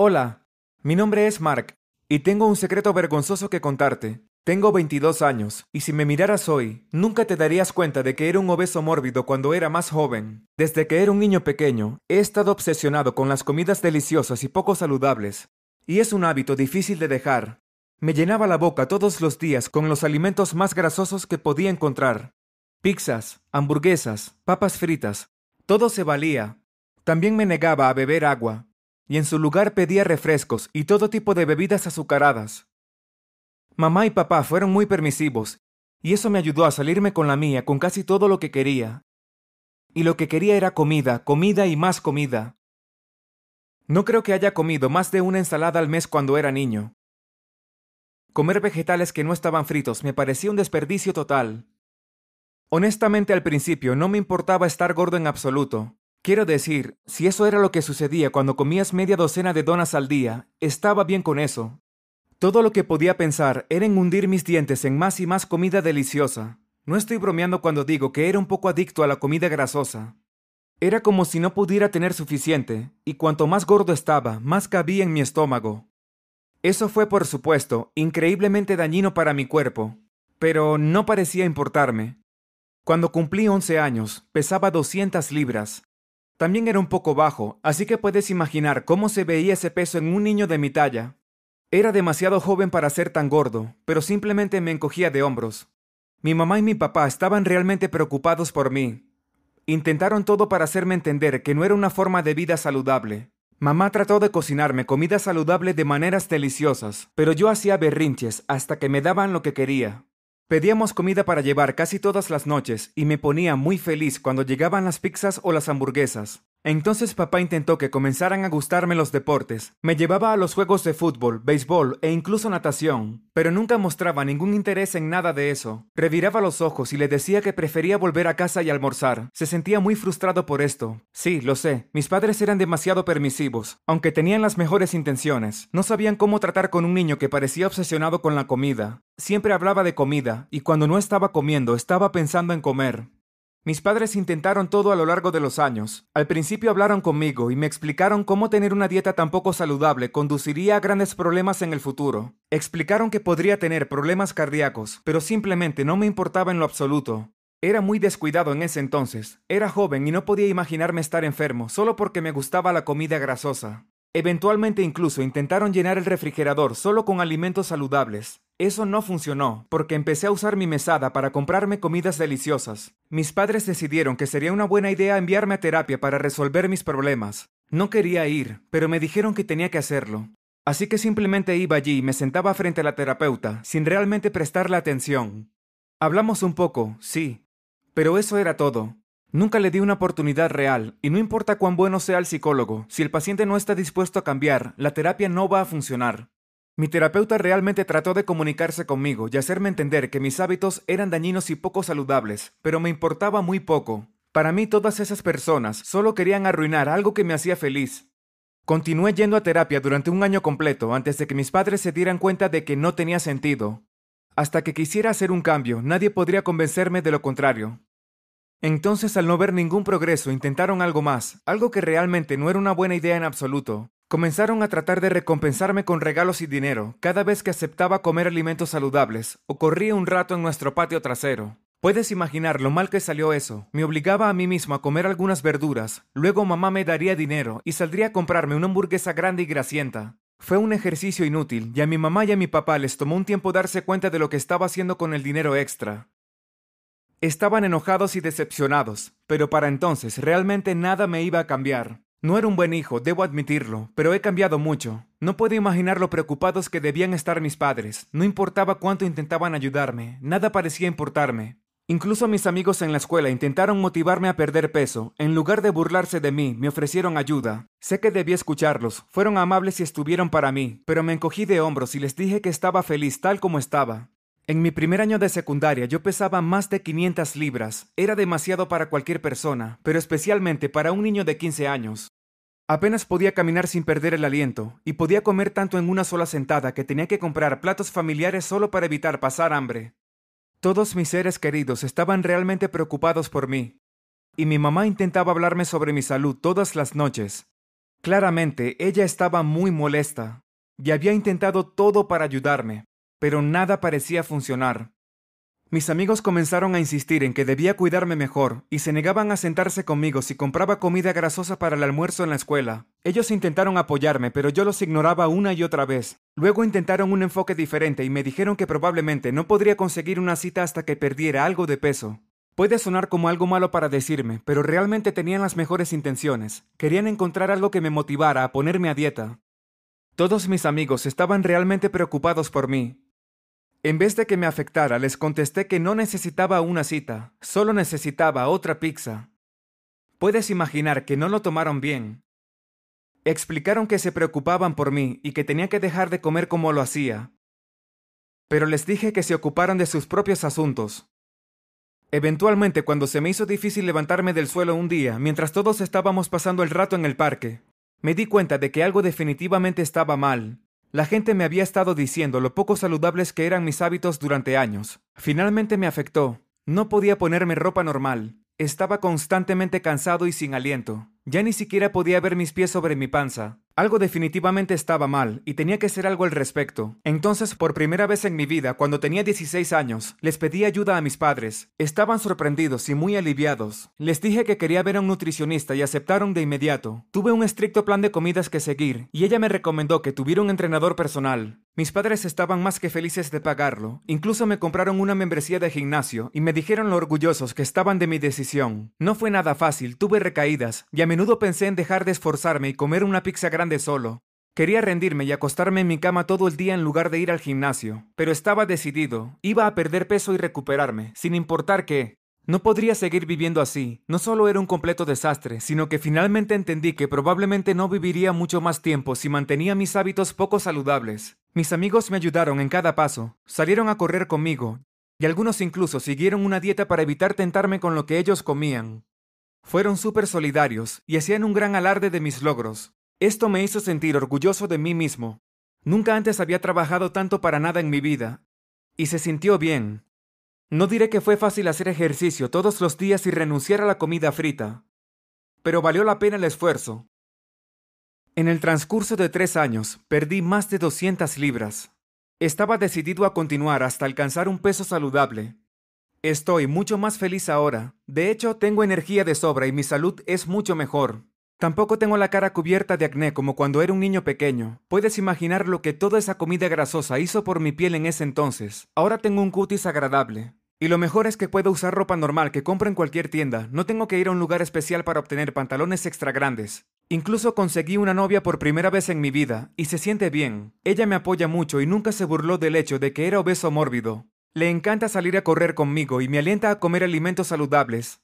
Hola, mi nombre es Mark, y tengo un secreto vergonzoso que contarte. Tengo 22 años, y si me miraras hoy, nunca te darías cuenta de que era un obeso mórbido cuando era más joven. Desde que era un niño pequeño, he estado obsesionado con las comidas deliciosas y poco saludables, y es un hábito difícil de dejar. Me llenaba la boca todos los días con los alimentos más grasosos que podía encontrar. Pizzas, hamburguesas, papas fritas, todo se valía. También me negaba a beber agua, y en su lugar pedía refrescos y todo tipo de bebidas azucaradas. Mamá y papá fueron muy permisivos, y eso me ayudó a salirme con la mía con casi todo lo que quería. Y lo que quería era comida, comida y más comida. No creo que haya comido más de una ensalada al mes cuando era niño. Comer vegetales que no estaban fritos me parecía un desperdicio total. Honestamente al principio no me importaba estar gordo en absoluto, Quiero decir, si eso era lo que sucedía cuando comías media docena de donas al día, estaba bien con eso. Todo lo que podía pensar era en hundir mis dientes en más y más comida deliciosa. No estoy bromeando cuando digo que era un poco adicto a la comida grasosa. Era como si no pudiera tener suficiente, y cuanto más gordo estaba, más cabía en mi estómago. Eso fue, por supuesto, increíblemente dañino para mi cuerpo, pero no parecía importarme. Cuando cumplí 11 años, pesaba 200 libras, también era un poco bajo, así que puedes imaginar cómo se veía ese peso en un niño de mi talla. Era demasiado joven para ser tan gordo, pero simplemente me encogía de hombros. Mi mamá y mi papá estaban realmente preocupados por mí. Intentaron todo para hacerme entender que no era una forma de vida saludable. Mamá trató de cocinarme comida saludable de maneras deliciosas, pero yo hacía berrinches hasta que me daban lo que quería. Pedíamos comida para llevar casi todas las noches y me ponía muy feliz cuando llegaban las pizzas o las hamburguesas. Entonces papá intentó que comenzaran a gustarme los deportes. Me llevaba a los juegos de fútbol, béisbol e incluso natación, pero nunca mostraba ningún interés en nada de eso. Reviraba los ojos y le decía que prefería volver a casa y almorzar. Se sentía muy frustrado por esto. Sí, lo sé, mis padres eran demasiado permisivos, aunque tenían las mejores intenciones. No sabían cómo tratar con un niño que parecía obsesionado con la comida. Siempre hablaba de comida, y cuando no estaba comiendo estaba pensando en comer. Mis padres intentaron todo a lo largo de los años. Al principio hablaron conmigo y me explicaron cómo tener una dieta tan poco saludable conduciría a grandes problemas en el futuro. Explicaron que podría tener problemas cardíacos, pero simplemente no me importaba en lo absoluto. Era muy descuidado en ese entonces. Era joven y no podía imaginarme estar enfermo solo porque me gustaba la comida grasosa. Eventualmente incluso intentaron llenar el refrigerador solo con alimentos saludables. Eso no funcionó, porque empecé a usar mi mesada para comprarme comidas deliciosas. Mis padres decidieron que sería una buena idea enviarme a terapia para resolver mis problemas. No quería ir, pero me dijeron que tenía que hacerlo. Así que simplemente iba allí y me sentaba frente a la terapeuta, sin realmente prestarle atención. Hablamos un poco, sí, pero eso era todo. Nunca le di una oportunidad real, y no importa cuán bueno sea el psicólogo, si el paciente no está dispuesto a cambiar, la terapia no va a funcionar. Mi terapeuta realmente trató de comunicarse conmigo y hacerme entender que mis hábitos eran dañinos y poco saludables, pero me importaba muy poco. Para mí todas esas personas solo querían arruinar algo que me hacía feliz. Continué yendo a terapia durante un año completo antes de que mis padres se dieran cuenta de que no tenía sentido. Hasta que quisiera hacer un cambio, nadie podría convencerme de lo contrario. Entonces, al no ver ningún progreso, intentaron algo más, algo que realmente no era una buena idea en absoluto. Comenzaron a tratar de recompensarme con regalos y dinero cada vez que aceptaba comer alimentos saludables o corría un rato en nuestro patio trasero. Puedes imaginar lo mal que salió eso. Me obligaba a mí mismo a comer algunas verduras, luego mamá me daría dinero y saldría a comprarme una hamburguesa grande y grasienta. Fue un ejercicio inútil y a mi mamá y a mi papá les tomó un tiempo darse cuenta de lo que estaba haciendo con el dinero extra. Estaban enojados y decepcionados, pero para entonces realmente nada me iba a cambiar. No era un buen hijo, debo admitirlo, pero he cambiado mucho. No puedo imaginar lo preocupados que debían estar mis padres. No importaba cuánto intentaban ayudarme, nada parecía importarme. Incluso mis amigos en la escuela intentaron motivarme a perder peso. En lugar de burlarse de mí, me ofrecieron ayuda. Sé que debía escucharlos, fueron amables y estuvieron para mí, pero me encogí de hombros y les dije que estaba feliz tal como estaba. En mi primer año de secundaria yo pesaba más de 500 libras. Era demasiado para cualquier persona, pero especialmente para un niño de 15 años. Apenas podía caminar sin perder el aliento, y podía comer tanto en una sola sentada que tenía que comprar platos familiares solo para evitar pasar hambre. Todos mis seres queridos estaban realmente preocupados por mí, y mi mamá intentaba hablarme sobre mi salud todas las noches. Claramente, ella estaba muy molesta y había intentado todo para ayudarme, pero nada parecía funcionar. Mis amigos comenzaron a insistir en que debía cuidarme mejor y se negaban a sentarse conmigo si compraba comida grasosa para el almuerzo en la escuela. Ellos intentaron apoyarme, pero yo los ignoraba una y otra vez. Luego intentaron un enfoque diferente y me dijeron que probablemente no podría conseguir una cita hasta que perdiera algo de peso. Puede sonar como algo malo para decirme, pero realmente tenían las mejores intenciones. Querían encontrar algo que me motivara a ponerme a dieta. Todos mis amigos estaban realmente preocupados por mí, en vez de que me afectara, les contesté que no necesitaba una cita, solo necesitaba otra pizza. Puedes imaginar que no lo tomaron bien. Explicaron que se preocupaban por mí y que tenía que dejar de comer como lo hacía. Pero les dije que se ocuparan de sus propios asuntos. Eventualmente, cuando se me hizo difícil levantarme del suelo un día, mientras todos estábamos pasando el rato en el parque, me di cuenta de que algo definitivamente estaba mal. La gente me había estado diciendo lo poco saludables que eran mis hábitos durante años. Finalmente me afectó. No podía ponerme ropa normal. Estaba constantemente cansado y sin aliento. Ya ni siquiera podía ver mis pies sobre mi panza. Algo definitivamente estaba mal y tenía que hacer algo al respecto. Entonces, por primera vez en mi vida, cuando tenía 16 años, les pedí ayuda a mis padres. Estaban sorprendidos y muy aliviados. Les dije que quería ver a un nutricionista y aceptaron de inmediato. Tuve un estricto plan de comidas que seguir y ella me recomendó que tuviera un entrenador personal. Mis padres estaban más que felices de pagarlo. Incluso me compraron una membresía de gimnasio y me dijeron lo orgullosos que estaban de mi decisión. No fue nada fácil, tuve recaídas y a menudo pensé en dejar de esforzarme y comer una pizza grande de solo. Quería rendirme y acostarme en mi cama todo el día en lugar de ir al gimnasio, pero estaba decidido, iba a perder peso y recuperarme, sin importar qué. No podría seguir viviendo así. No solo era un completo desastre, sino que finalmente entendí que probablemente no viviría mucho más tiempo si mantenía mis hábitos poco saludables. Mis amigos me ayudaron en cada paso, salieron a correr conmigo, y algunos incluso siguieron una dieta para evitar tentarme con lo que ellos comían. Fueron súper solidarios y hacían un gran alarde de mis logros. Esto me hizo sentir orgulloso de mí mismo. Nunca antes había trabajado tanto para nada en mi vida. Y se sintió bien. No diré que fue fácil hacer ejercicio todos los días y renunciar a la comida frita. Pero valió la pena el esfuerzo. En el transcurso de tres años, perdí más de 200 libras. Estaba decidido a continuar hasta alcanzar un peso saludable. Estoy mucho más feliz ahora. De hecho, tengo energía de sobra y mi salud es mucho mejor. Tampoco tengo la cara cubierta de acné como cuando era un niño pequeño. Puedes imaginar lo que toda esa comida grasosa hizo por mi piel en ese entonces. Ahora tengo un cutis agradable. Y lo mejor es que puedo usar ropa normal que compro en cualquier tienda. No tengo que ir a un lugar especial para obtener pantalones extra grandes. Incluso conseguí una novia por primera vez en mi vida, y se siente bien. Ella me apoya mucho y nunca se burló del hecho de que era obeso mórbido. Le encanta salir a correr conmigo y me alienta a comer alimentos saludables.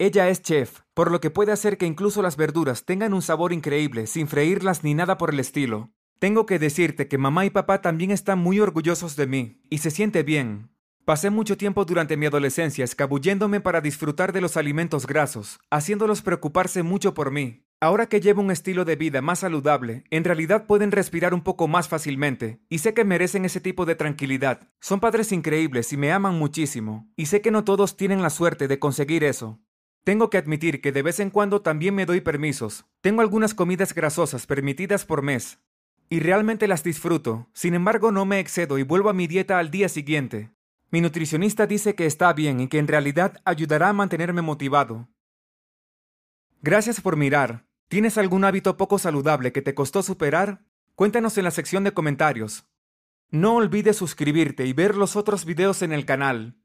Ella es chef, por lo que puede hacer que incluso las verduras tengan un sabor increíble sin freírlas ni nada por el estilo. Tengo que decirte que mamá y papá también están muy orgullosos de mí, y se siente bien. Pasé mucho tiempo durante mi adolescencia escabulléndome para disfrutar de los alimentos grasos, haciéndolos preocuparse mucho por mí. Ahora que llevo un estilo de vida más saludable, en realidad pueden respirar un poco más fácilmente, y sé que merecen ese tipo de tranquilidad. Son padres increíbles y me aman muchísimo, y sé que no todos tienen la suerte de conseguir eso. Tengo que admitir que de vez en cuando también me doy permisos. Tengo algunas comidas grasosas permitidas por mes. Y realmente las disfruto. Sin embargo, no me excedo y vuelvo a mi dieta al día siguiente. Mi nutricionista dice que está bien y que en realidad ayudará a mantenerme motivado. Gracias por mirar. ¿Tienes algún hábito poco saludable que te costó superar? Cuéntanos en la sección de comentarios. No olvides suscribirte y ver los otros videos en el canal.